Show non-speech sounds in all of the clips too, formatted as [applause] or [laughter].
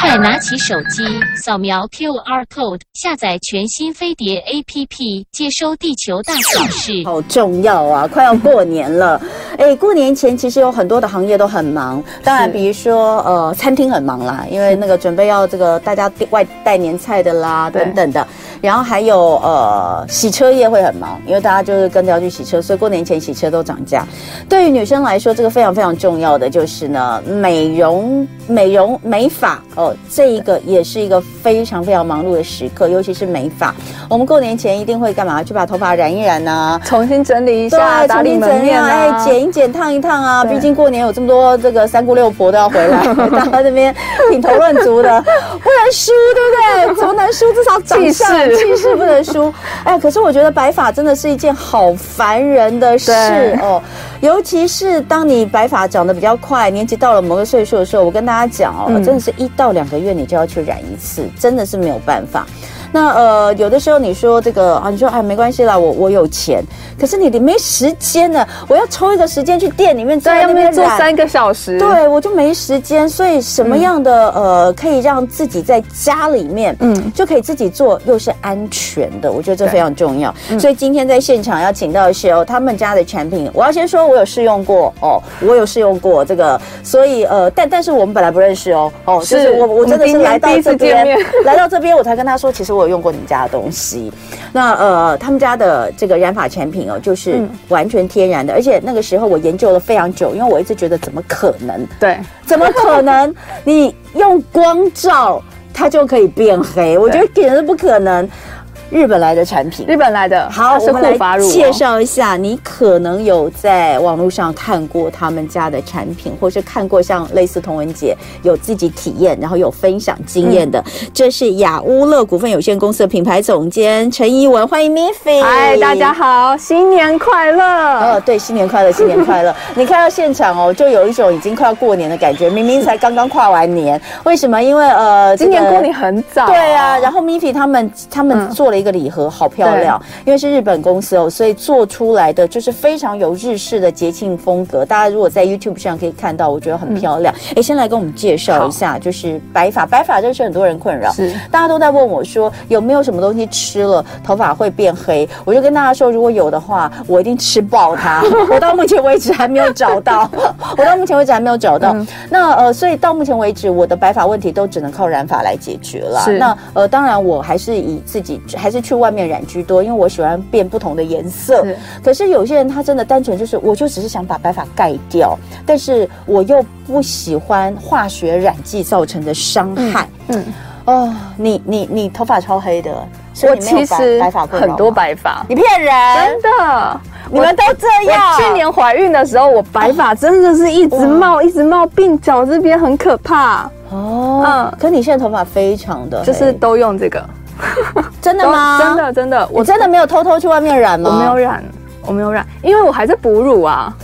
快拿起手机，扫描 QR code，下载全新飞碟 APP，接收地球大小事。好重要啊！快要过年了，哎，过年前其实有很多的行业都很忙。当然，比如说呃，餐厅很忙啦，因为那个准备要这个大家外带年菜的啦等等的。然后还有呃，洗车业会很忙，因为大家就是跟着要去洗车，所以过年前洗车都涨价。对于女生来说，这个非常非常重要的就是呢，美容、美容、美发哦，这一个也是一个非常非常忙碌的时刻，尤其是美发。我们过年前一定会干嘛？去把头发染一染呐、啊，重新整理一下，打理门面啊，哎，剪一剪，烫一烫啊。毕竟过年有这么多这个三姑六婆都要回来，[laughs] 大家这边品头论足的，不能输，对不对？怎么能输？至少 [laughs] 气势。气势不能输，[laughs] 哎，可是我觉得白发真的是一件好烦人的事哦，尤其是当你白发长得比较快，年纪到了某个岁数的时候，我跟大家讲哦，真的是一到两个月你就要去染一次，真的是没有办法。那呃，有的时候你说这个啊，你说哎，没关系啦，我我有钱，可是你你没时间呢，我要抽一个时间去店里面在那边做三个小时，对，我就没时间。所以什么样的、嗯、呃，可以让自己在家里面，嗯，就可以自己做，又是安全的，我觉得这非常重要。所以今天在现场要请到一些哦，他们家的产品，我要先说，我有试用过哦，我有试用过这个，所以呃，但但是我们本来不认识哦，哦，就是我我真的是来到这边，来到这边我才跟他说，其实我有用过你们家的东西，那呃，他们家的这个染发产品哦，就是完全天然的，而且那个时候我研究了非常久，因为我一直觉得怎么可能？对，怎么可能？[laughs] 你用光照它就可以变黑？我觉得简直不可能。日本来的产品，日本来的。好，我们来介绍一下。你可能有在网络上看过他们家的产品，或是看过像类似童文姐有自己体验，然后有分享经验的。嗯、这是雅乌乐股份有限公司的品牌总监陈怡文，欢迎 Miffy。嗨，大家好，新年快乐！哦，对，新年快乐，新年快乐！[laughs] 你看到现场哦，就有一种已经快要过年的感觉，明明才刚刚跨完年，为什么？因为呃，今年过年很早、啊。对啊，然后 Miffy 他们他们做了。一个礼盒好漂亮，因为是日本公司哦，所以做出来的就是非常有日式的节庆风格。大家如果在 YouTube 上可以看到，我觉得很漂亮。哎、嗯，先来跟我们介绍一下，就是白发，白发真是很多人困扰，是大家都在问我说有没有什么东西吃了头发会变黑？我就跟大家说，如果有的话，我一定吃爆它。[laughs] 我到目前为止还没有找到，我到目前为止还没有找到。嗯、那呃，所以到目前为止，我的白发问题都只能靠染发来解决了。是那呃，当然我还是以自己。还是去外面染居多，因为我喜欢变不同的颜色。是，可是有些人他真的单纯就是，我就只是想把白发盖掉，但是我又不喜欢化学染剂造成的伤害。嗯，嗯哦，你你你头发超黑的，我其实白发很多白发，你骗人！真的，你们都这样。去年怀孕的时候，我白发真的是一直冒，一直冒，鬓角这边很可怕。哦，嗯，可你现在头发非常的，就是都用这个。[laughs] 真的吗？真的真的，我真的没有偷偷去外面染吗？我没有染，我没有染，因为我还在哺乳啊。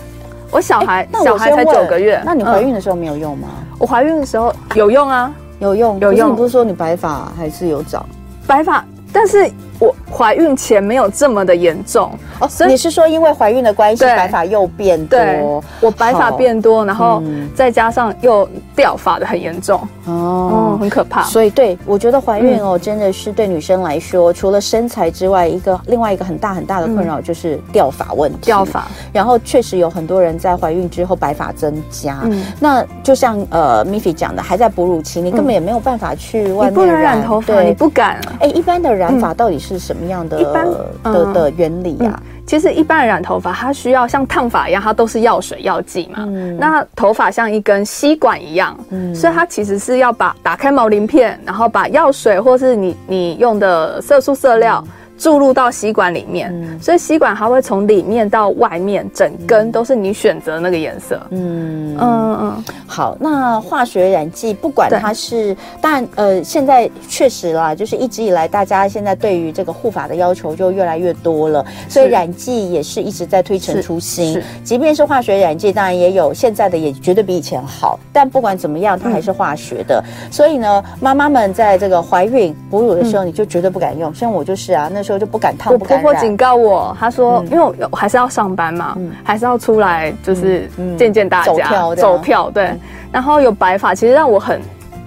我小孩小孩才九个月，那你怀孕的时候没有用吗？我怀孕的时候有用啊，有用有用。你不是说你白发还是有长？白发，但是。我怀孕前没有这么的严重哦，所以你是说因为怀孕的关系，白发又变多？对，我白发变多，然后再加上又掉发的很严重哦，很可怕。所以对，我觉得怀孕哦，真的是对女生来说，除了身材之外，一个另外一个很大很大的困扰就是掉发问题。掉发，然后确实有很多人在怀孕之后白发增加。嗯，那就像呃 Miffy 讲的，还在哺乳期，你根本也没有办法去外面染头发，你不敢。哎，一般的染发到底是？是什么样的一般的的原理呀？其实一般的染头发，它需要像烫发一样，它都是药水药剂嘛。那头发像一根吸管一样，所以它其实是要把打开毛鳞片，然后把药水或是你你用的色素色料。注入到吸管里面，嗯、所以吸管它会从里面到外面，整根都是你选择那个颜色。嗯嗯嗯。好，那化学染剂不管它是，但呃，现在确实啦，就是一直以来大家现在对于这个护发的要求就越来越多了，所以染剂也是一直在推陈出新。即便是化学染剂，当然也有现在的也绝对比以前好，但不管怎么样，它还是化学的。嗯、所以呢，妈妈们在这个怀孕哺乳的时候，你就绝对不敢用。嗯、像我就是啊，那时候。就不敢烫。我婆婆警告我，她说，因为我还是要上班嘛，还是要出来，就是见见大家，走票，对。然后有白发，其实让我很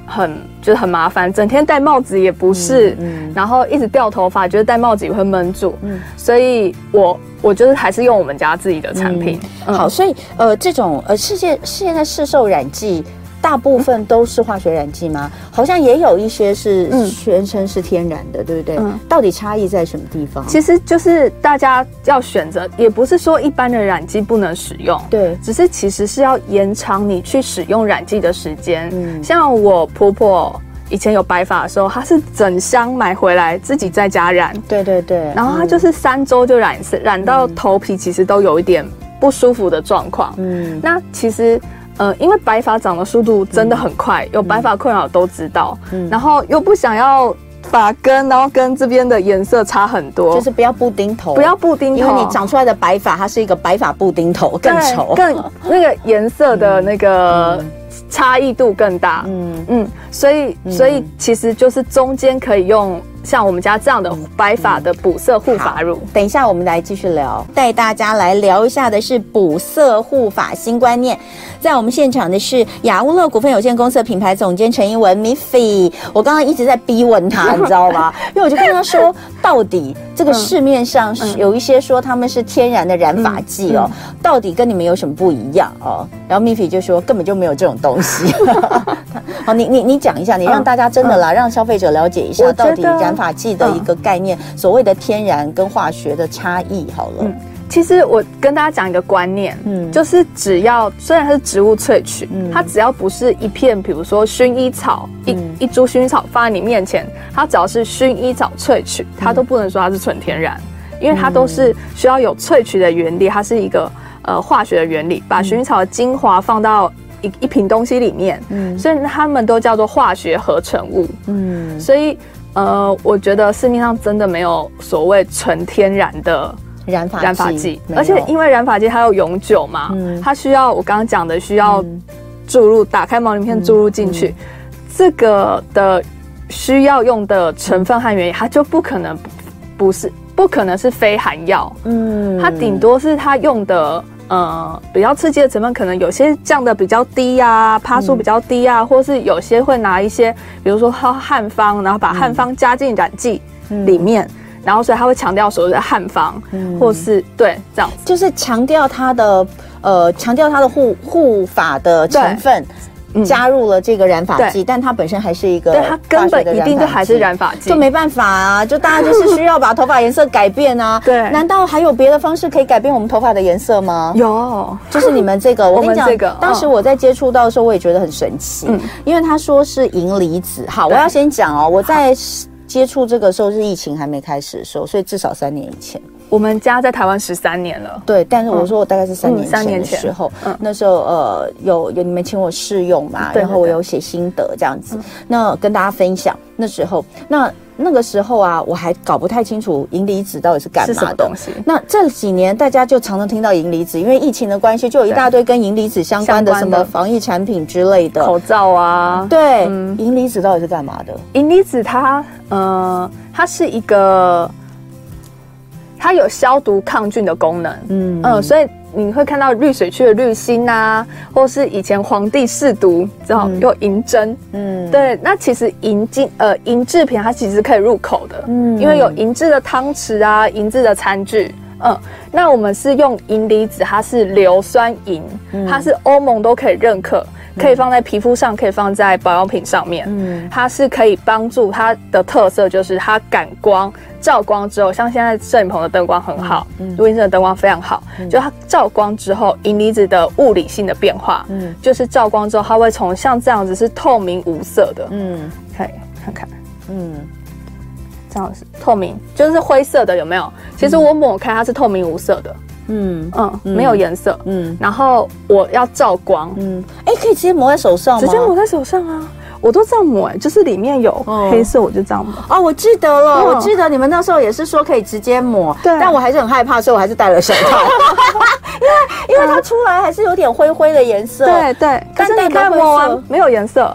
很就是很麻烦，整天戴帽子也不是，嗯嗯、然后一直掉头发，觉得戴帽子也会闷住，嗯，所以我我就是还是用我们家自己的产品。嗯、好，所以呃，这种呃，世界现在市售染剂。大部分都是化学染剂吗？好像也有一些是全身是天然的，嗯、对不对？嗯、到底差异在什么地方？其实就是大家要选择，也不是说一般的染剂不能使用，对，只是其实是要延长你去使用染剂的时间。嗯，像我婆婆以前有白发的时候，她是整箱买回来自己在家染，对对对，然后她就是三周就染一次，染到头皮其实都有一点不舒服的状况。嗯，那其实。呃，因为白发长的速度真的很快，嗯、有白发困扰都知道。嗯，然后又不想要发根，然后跟这边的颜色差很多，就是不要布丁头，不要布丁头，因为你长出来的白发它是一个白发布丁头，更丑，[laughs] 更那个颜色的那个差异度更大。嗯嗯，所以所以其实就是中间可以用。像我们家这样的白发的补色护发乳，等一下我们来继续聊。带大家来聊一下的是补色护发新观念。在我们现场的是雅乌乐股份有限公司的品牌总监陈一文 Miffy。我刚刚一直在逼问他，[laughs] 你知道吗？因为我就跟他说，到底这个市面上有一些说他们是天然的染发剂哦，到底跟你们有什么不一样哦？然后 Miffy 就说根本就没有这种东西。[laughs] 好，你你你讲一下，你让大家真的啦，让消费者了解一下到底染。发剂的一个概念，嗯、所谓的天然跟化学的差异，好了。嗯，其实我跟大家讲一个观念，嗯，就是只要虽然它是植物萃取，嗯，它只要不是一片，比如说薰衣草，嗯、一一株薰衣草放在你面前，它只要是薰衣草萃取，它都不能说它是纯天然，嗯、因为它都是需要有萃取的原理，它是一个呃化学的原理，把薰衣草的精华放到一一瓶东西里面，嗯，所以他们都叫做化学合成物，嗯，所以。呃，我觉得市面上真的没有所谓纯天然的染发染发剂，而且因为染发剂它要永久嘛，嗯、它需要我刚刚讲的需要注入，嗯、打开毛鳞片注入进去，这个的需要用的成分和原因，它就不可能不是不可能是非含药，嗯，它顶多是它用的。呃，比较刺激的成分可能有些降的比较低呀、啊，趴数比较低啊，嗯、或是有些会拿一些，比如说汉方，然后把汉方加进染剂里面，嗯、然后所以他会强调所谓的汉方，嗯、或是对这样子，就是强调它的呃，强调它的护护发的成分。加入了这个染发剂，但它本身还是一个，对，它根本一定就还是染发剂，就没办法啊，就大家就是需要把头发颜色改变啊。对，难道还有别的方式可以改变我们头发的颜色吗？有，就是你们这个，[laughs] 我跟你讲，当时我在接触到的时候，我也觉得很神奇，因为他说是银离子。好，我要先讲哦，我在接触这个时候是疫情还没开始的时候，所以至少三年以前。我们家在台湾十三年了，对，但是我说我大概是三年前的时候，嗯。嗯、那时候呃有有你们请我试用嘛，对对对，然后我有写心得这样子，嗯、那跟大家分享那时候，那那个时候啊，我还搞不太清楚银离子到底是干嘛的东西。那这几年大家就常常听到银离子，因为疫情的关系，就有一大堆跟银离子相关的什么防疫产品之类的，口罩啊，对，嗯、银离子到底是干嘛的？银离子它呃，它是一个。它有消毒抗菌的功能，嗯嗯，所以你会看到绿水区的滤芯啊，或是以前皇帝试毒，之后有银针，嗯，对，那其实银金呃银制品它其实可以入口的，嗯，因为有银制的汤匙啊，银制的餐具，嗯，那我们是用银离子，它是硫酸银，它是欧盟都可以认可。可以放在皮肤上，可以放在保养品上面。嗯，它是可以帮助它的特色，就是它感光，照光之后，像现在摄影棚的灯光很好，嗯，录音室的灯光非常好，嗯，就它照光之后，银离子的物理性的变化，嗯，就是照光之后，它会从像这样子是透明无色的，嗯，可以看看，嗯，这样子透明，就是灰色的，有没有？其实我抹开它是透明无色的。嗯嗯，没有颜色。嗯，然后我要照光。嗯，哎，可以直接抹在手上吗？直接抹在手上啊！我都这样抹，哎，就是里面有黑色，我就这样抹。哦，我记得了，我记得你们那时候也是说可以直接抹，对。但我还是很害怕，所以我还是戴了手套。[laughs] 因为因为它出来还是有点灰灰的颜色。对对。但是你看抹完没有颜色，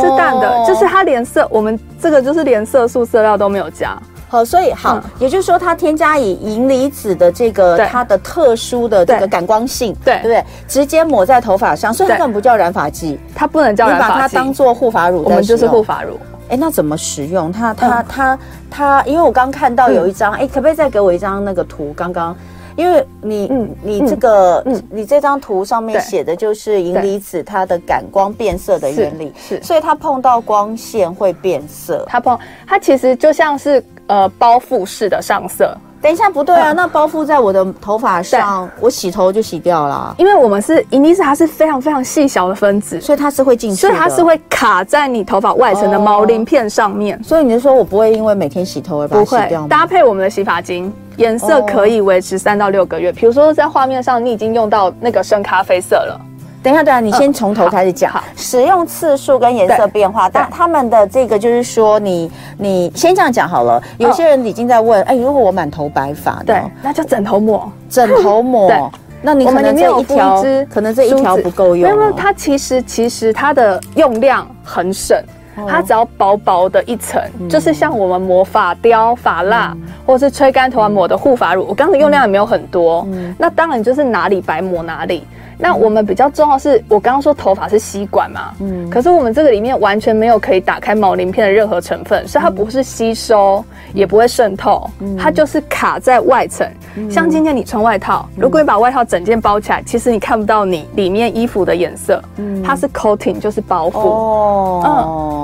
是淡的，就是它连色，我们这个就是连色素色料都没有加。好，所以好，嗯、也就是说，它添加以银离子的这个它的特殊的这个感光性，对，对不对？直接抹在头发上，所以它根本不叫染发剂，它不能叫染发剂，你把它当做护发乳，我们就是护发乳。哎，那怎么使用？它它它它，因为我刚看到有一张，哎、嗯，可不可以再给我一张那个图？刚刚。因为你，嗯，你这个，嗯，你这张图上面写的就是银离子它的感光变色的原理，是，所以它碰到光线会变色。它碰，它其实就像是呃包覆式的上色。等一下，不对啊，那包覆在我的头发上，我洗头就洗掉了。因为我们是银离子，它是非常非常细小的分子，所以它是会进去，所以它是会卡在你头发外层的毛鳞片上面。所以你就说我不会因为每天洗头而把它洗掉吗？搭配我们的洗发精。颜色可以维持三到六个月。比如说，在画面上你已经用到那个深咖啡色了。等一下，等一下，你先从头开始讲。好，使用次数跟颜色变化，但他们的这个就是说，你你先这样讲好了。有些人已经在问，哎，如果我满头白发，对，那就枕头抹，枕头抹。那你可能这一条，可能这一条不够用。没有它其实其实它的用量很省。它只要薄薄的一层，嗯、就是像我们抹发雕、发蜡，嗯、或者是吹干头发抹的护发乳。我刚才用量也没有很多，嗯、那当然就是哪里白抹哪里。那我们比较重要是，我刚刚说头发是吸管嘛，嗯，可是我们这个里面完全没有可以打开毛鳞片的任何成分，所以它不是吸收，也不会渗透，它就是卡在外层。像今天你穿外套，如果你把外套整件包起来，其实你看不到你里面衣服的颜色，它是 coating，就是包覆。哦，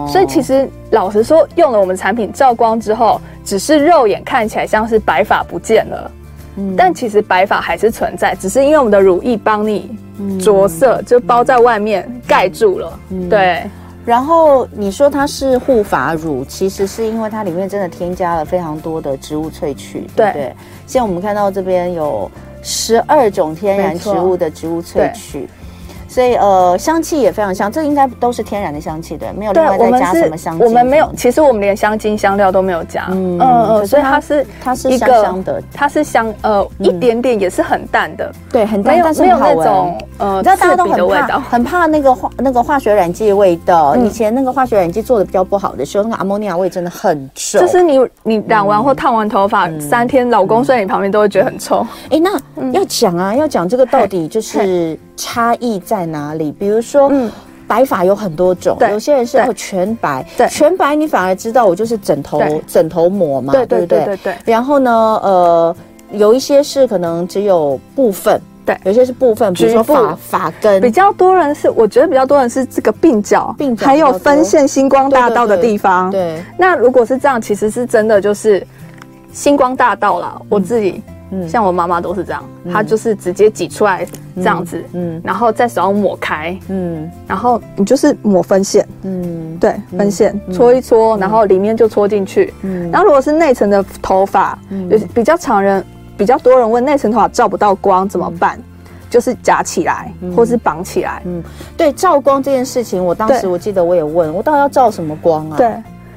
嗯，所以其实老实说，用了我们产品照光之后，只是肉眼看起来像是白发不见了。但其实白发还是存在，只是因为我们的乳液帮你着色，就包在外面盖住了。对。然后你说它是护发乳，其实是因为它里面真的添加了非常多的植物萃取，对不对？现在我们看到这边有十二种天然植物的植物萃取。所以呃，香气也非常香，这应该都是天然的香气，对，没有另外再加什么香精。我们没有，其实我们连香精香料都没有加。嗯嗯，所以它是它是香香的，它是香呃一点点，也是很淡的，对，很淡，但是没有那种呃，大家都很怕很怕那个化那个化学染剂的味道。以前那个化学染剂做的比较不好的时候，那个阿莫尼亚味真的很臭。就是你你染完或烫完头发三天，老公睡你旁边都会觉得很臭。哎，那要讲啊，要讲这个到底就是。差异在哪里？比如说，嗯，白发有很多种，有些人是会全白，对，全白你反而知道我就是枕头枕头抹嘛，对对对对对。然后呢，呃，有一些是可能只有部分，对，有些是部分，比如说发发根。比较多人是，我觉得比较多人是这个鬓角，鬓角还有分线星光大道的地方。对，那如果是这样，其实是真的就是星光大道啦，我自己。像我妈妈都是这样，她就是直接挤出来这样子，嗯，然后在手上抹开，嗯，然后你就是抹分线，嗯，对，分线搓一搓，然后里面就搓进去，嗯，然后如果是内层的头发，有比较常人，比较多人问内层头发照不到光怎么办？就是夹起来，或是绑起来，嗯，对，照光这件事情，我当时我记得我也问我，到底要照什么光啊？对，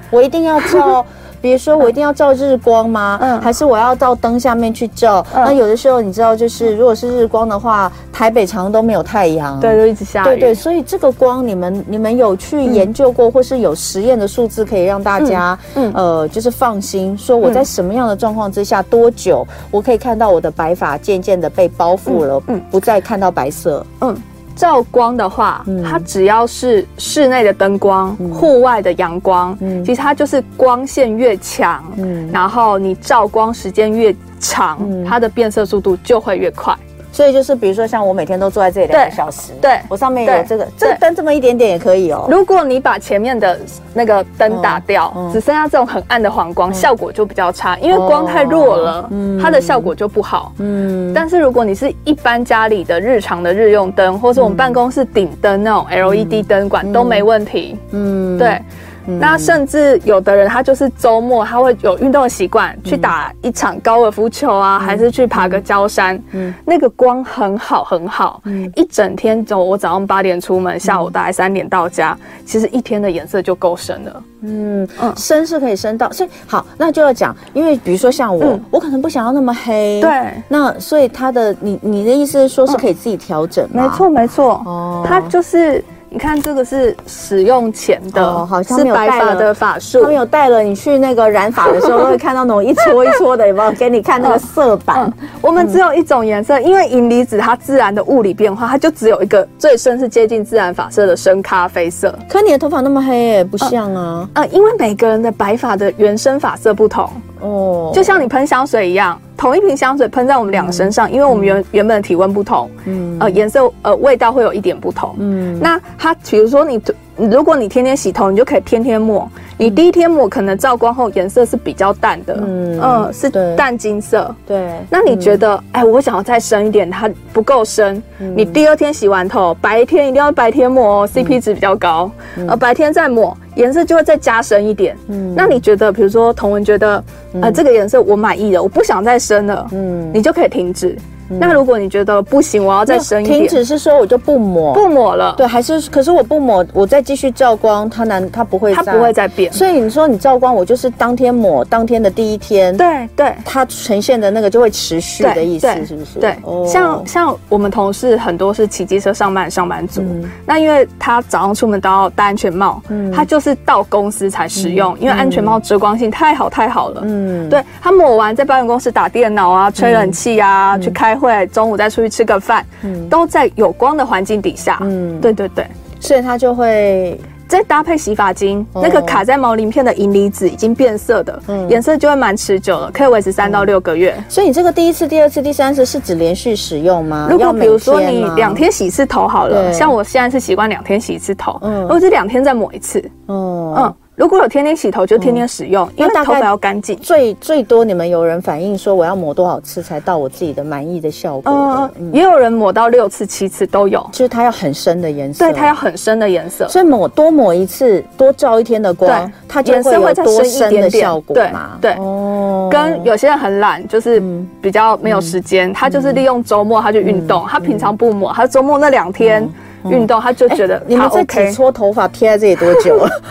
我一定要照。[laughs] 比如说，我一定要照日光吗？嗯，还是我要到灯下面去照？嗯、那有的时候，你知道，就是如果是日光的话，台北常常都没有太阳，对，就一直下雨。对对，所以这个光，你们你们有去研究过，嗯、或是有实验的数字可以让大家，嗯，嗯呃，就是放心，说我在什么样的状况之下，多久我可以看到我的白发渐渐的被包覆了，嗯，不再看到白色，嗯。照光的话，嗯、它只要是室内的灯光、户、嗯、外的阳光，嗯、其实它就是光线越强，嗯、然后你照光时间越长，嗯、它的变色速度就会越快。所以就是，比如说像我每天都坐在这里两个小时，对，我上面有这个这个灯这么一点点也可以哦。如果你把前面的那个灯打掉，只剩下这种很暗的黄光，效果就比较差，因为光太弱了，它的效果就不好。嗯，但是如果你是一般家里的日常的日用灯，或是我们办公室顶灯那种 LED 灯管都没问题。嗯，对。那甚至有的人他就是周末他会有运动的习惯，去打一场高尔夫球啊，还是去爬个郊山，嗯，那个光很好很好，嗯，一整天走，我早上八点出门，下午大概三点到家，其实一天的颜色就够深了，嗯嗯，深是可以深到，所以好，那就要讲，因为比如说像我，我可能不想要那么黑，对，那所以他的你你的意思是说是可以自己调整吗？没错没错，哦，他就是。你看这个是使用前的，哦、好像是白发的发束。他们有带了你去那个染发的时候，都会看到那种一撮一撮的，有没有？给你看那个色板。嗯嗯、我们只有一种颜色，因为银离子它自然的物理变化，它就只有一个最深是接近自然发色的深咖啡色。可你的头发那么黑耶，不像啊。呃、因为每个人的白发的原生发色不同哦，就像你喷香水一样。同一瓶香水喷在我们两个身上，嗯、因为我们原、嗯、原本的体温不同，嗯，呃，颜色呃味道会有一点不同，嗯，那它比如说你，如果你天天洗头，你就可以天天抹。你第一天抹可能照光后颜色是比较淡的，嗯，呃、是淡金色，对。那你觉得，哎、嗯，我想要再深一点，它不够深，嗯、你第二天洗完头，白天一定要白天抹哦，CP 值比较高，嗯、呃，白天再抹，颜色就会再加深一点。嗯，那你觉得，比如说童文觉得，呃，这个颜色我满意了，我不想再深了，嗯，你就可以停止。那如果你觉得不行，我要再深一点，停止是说我就不抹，不抹了。对，还是可是我不抹，我再继续照光，它难，它不会，它不会再变。所以你说你照光，我就是当天抹，当天的第一天，对对，它呈现的那个就会持续的意思，是不是？对，像像我们同事很多是骑机车上班上班族，那因为他早上出门都要戴安全帽，他就是到公司才使用，因为安全帽遮光性太好太好了。嗯，对，他抹完在办公室打电脑啊，吹冷气啊，去开会，中午再出去吃个饭，嗯，都在有光的环境底下，嗯，对对对，所以它就会再搭配洗发精，那个卡在毛鳞片的银离子已经变色的，嗯，颜色就会蛮持久了，可以维持三到六个月。所以你这个第一次、第二次、第三次是指连续使用吗？如果比如说你两天洗一次头好了，像我现在是习惯两天洗一次头，嗯，如果是两天再抹一次，嗯。如果有天天洗头，就天天使用，嗯、因为头发要干净。最最多你们有人反映说，我要抹多少次才到我自己的满意的效果？也有人抹到六次、七次都有，就是它要很深的颜色。对，它要很深的颜色。所以抹多抹一次，多照一天的光，它颜色会有多深的效果嘛？对，对哦。跟有些人很懒，就是比较没有时间，嗯、他就是利用周末他就运动，嗯、他平常不抹，他周末那两天运动，他就觉得、你们这几撮头发贴在这里多久了？[laughs]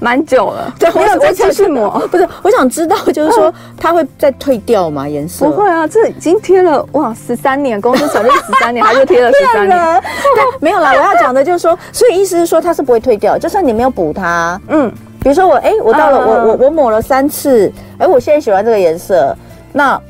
蛮久了，对，我有再继续抹。不是，我想知道，就是说它会再退掉吗？颜色不会啊，这已经贴了哇，十三年，公司成立十三年，[laughs] 它就贴了十三年。对，没有啦，我要讲的就是说，[laughs] 所以意思是说它是不会退掉，就算你没有补它，嗯，比如说我，哎，我到了，我我我抹了三次，哎，我现在喜欢这个颜色，那。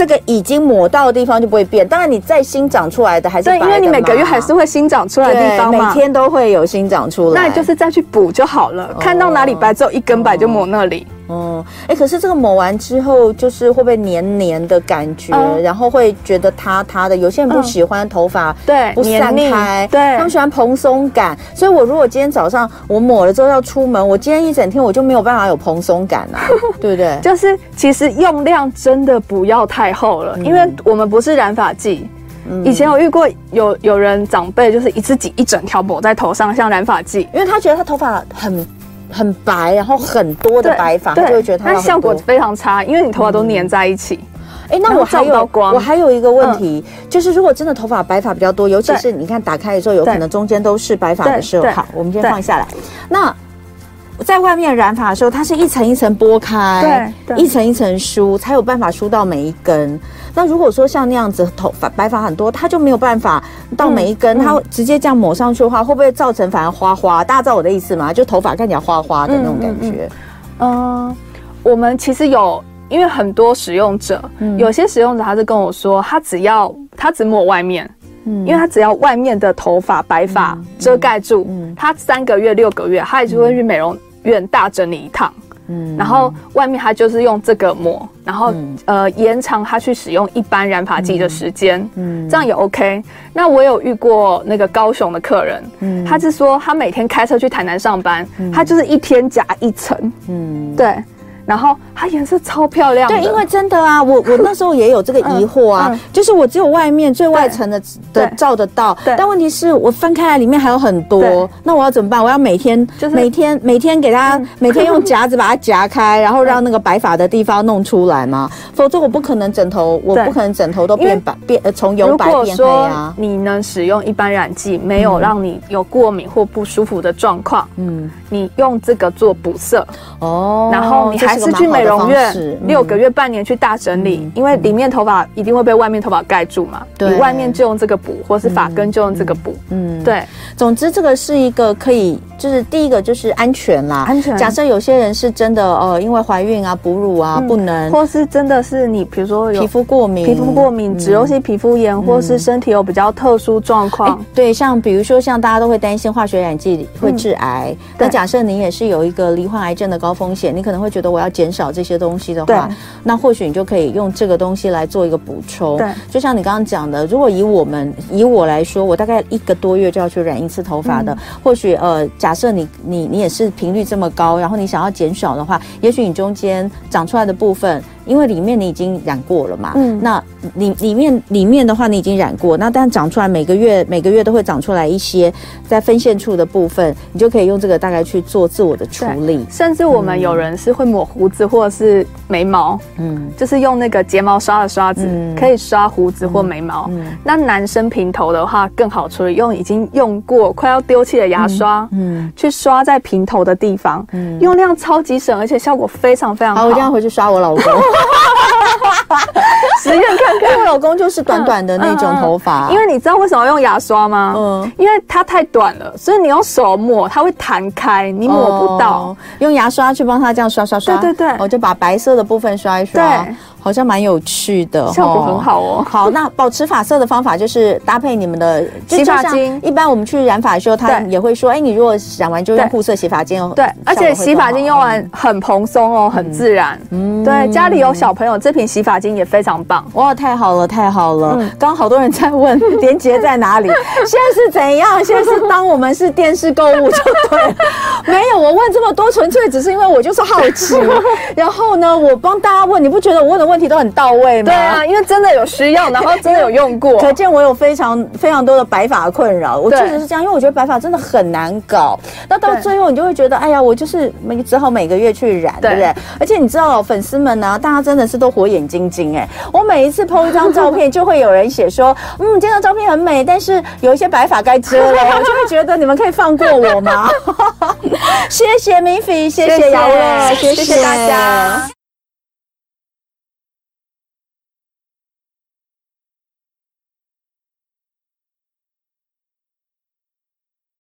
这个已经抹到的地方就不会变，当然你再新长出来的还是白的嘛。对，因为你每个月还是会新长出来的地方嘛，每天都会有新长出来，那你就是再去补就好了。哦、看到哪里白，只有一根白就抹那里。哦，哎，可是这个抹完之后，就是会不会黏黏的感觉？嗯、然后会觉得塌塌的。有些人不喜欢头发对不散开，对，他们喜欢蓬松感。所以我如果今天早上我抹了之后要出门，我今天一整天我就没有办法有蓬松感啊，[laughs] 对不对？就是其实用量真的不要太厚了，嗯、因为我们不是染发剂。嗯、以前我遇过有有人长辈就是一次挤一整条抹在头上，像染发剂，因为他觉得他头发很。很白，然后很多的白发，他就会觉得它效果非常差，因为你头发都粘在一起。哎，那我还有我还有一个问题，就是如果真的头发白发比较多，尤其是你看打开的时候，有可能中间都是白发的时候，好，我们先放下来。那在外面染发的时候，它是一层一层剥开，对，一层一层梳，才有办法梳到每一根。那如果说像那样子头发白发很多，它就没有办法到每一根，嗯、它直接这样抹上去的话，会不会造成反而花花？大家知道我的意思吗？就头发看起来花花的那种感觉。嗯，我们其实有，因为很多使用者，嗯、有些使用者他是跟我说，他只要他只抹外面，嗯，因为他只要外面的头发白发遮盖住，嗯，他三个月六个月，他也就会去美容院大整理一趟。嗯，然后外面它就是用这个抹，然后、嗯、呃延长它去使用一般染发剂的时间，嗯，这样也 OK。那我有遇过那个高雄的客人，嗯，他是说他每天开车去台南上班，嗯、他就是一天夹一层，嗯，对。然后它颜色超漂亮，对，因为真的啊，我我 [laughs] 那时候也有这个疑惑啊，就是我只有外面最外层的的照得到，但问题是我翻开来里面还有很多，那我要怎么办？我要每天就是每天每天给它 [laughs] 每天用夹子把它夹开，然后让那个白发的地方弄出来吗？否则我不可能枕头，我不可能枕头都变白变呃从由白变黑啊。你能使用一般染剂，没有让你有过敏或不舒服的状况，嗯，你用这个做补色哦，然后你还。是去美容院六个月、半年去大整理，因为里面头发一定会被外面头发盖住嘛。对，外面就用这个补，或是发根就用这个补。嗯，对。总之，这个是一个可以，就是第一个就是安全啦，安全。假设有些人是真的呃，因为怀孕啊、哺乳啊不能，或是真的是你比如说有皮肤过敏、皮肤过敏、脂溶性皮肤炎，或是身体有比较特殊状况。对，像比如说像大家都会担心化学染剂会致癌，那假设你也是有一个罹患癌症的高风险，你可能会觉得我要减少这些东西的话，那或许你就可以用这个东西来做一个补充。对，就像你刚刚讲的，如果以我们以我来说，我大概一个多月就要去染一次头发的，或许呃，假设你你你也是频率这么高，然后你想要减少的话，也许你中间长出来的部分。因为里面你已经染过了嘛，嗯，那里里面里面的话你已经染过，那但长出来每个月每个月都会长出来一些在分线处的部分，你就可以用这个大概去做自我的处理。甚至我们有人是会抹胡子或者是眉毛，嗯，就是用那个睫毛刷的刷子，嗯，可以刷胡子或眉毛。嗯，那男生平头的话更好处理，用已经用过快要丢弃的牙刷，嗯，嗯，去刷在平头的地方，嗯，用量超级省，而且效果非常非常好。好，我这样回去刷我老公。[laughs] 实验看看，我老公就是短短的那种头发，因为你知道为什么要用牙刷吗？嗯，因为它太短了，所以你用手抹，它会弹开，你抹不到。用牙刷去帮他这样刷刷刷，对对对，我就把白色的部分刷一刷。对。好像蛮有趣的，[laughs] 效果很好哦。好，那保持发色的方法就是搭配你们的 [laughs] 洗发精。一般我们去染发的时候，他也会说：“哎，你如果染完就用护色洗发精哦。”对，而且洗发精用完很蓬松哦，很自然。嗯，对，家里有小朋友，这瓶洗发精也非常棒。哇，太好了，太好了！刚刚好多人在问 [laughs] 连接在哪里，现在是怎样？现在是当我们是电视购物就对了。没有，我问这么多，纯粹只是因为我就是好奇。然后呢，我帮大家问，你不觉得我问的问题都很到位吗？对啊，因为真的有需要，然后真的有用过，可见我有非常非常多的白发困扰。我确实是这样，因为我觉得白发真的很难搞。那到最后你就会觉得，哎呀，我就是每只好每个月去染，对不对？而且你知道，粉丝们呢，大家真的是都火眼金睛哎。我每一次 po 一张照片，就会有人写说，嗯，这张照片很美，但是有一些白发该遮了。[laughs] 我就会觉得你们可以放过我吗？[laughs] 谢谢 Miffy，谢谢姚乐，谢谢大家。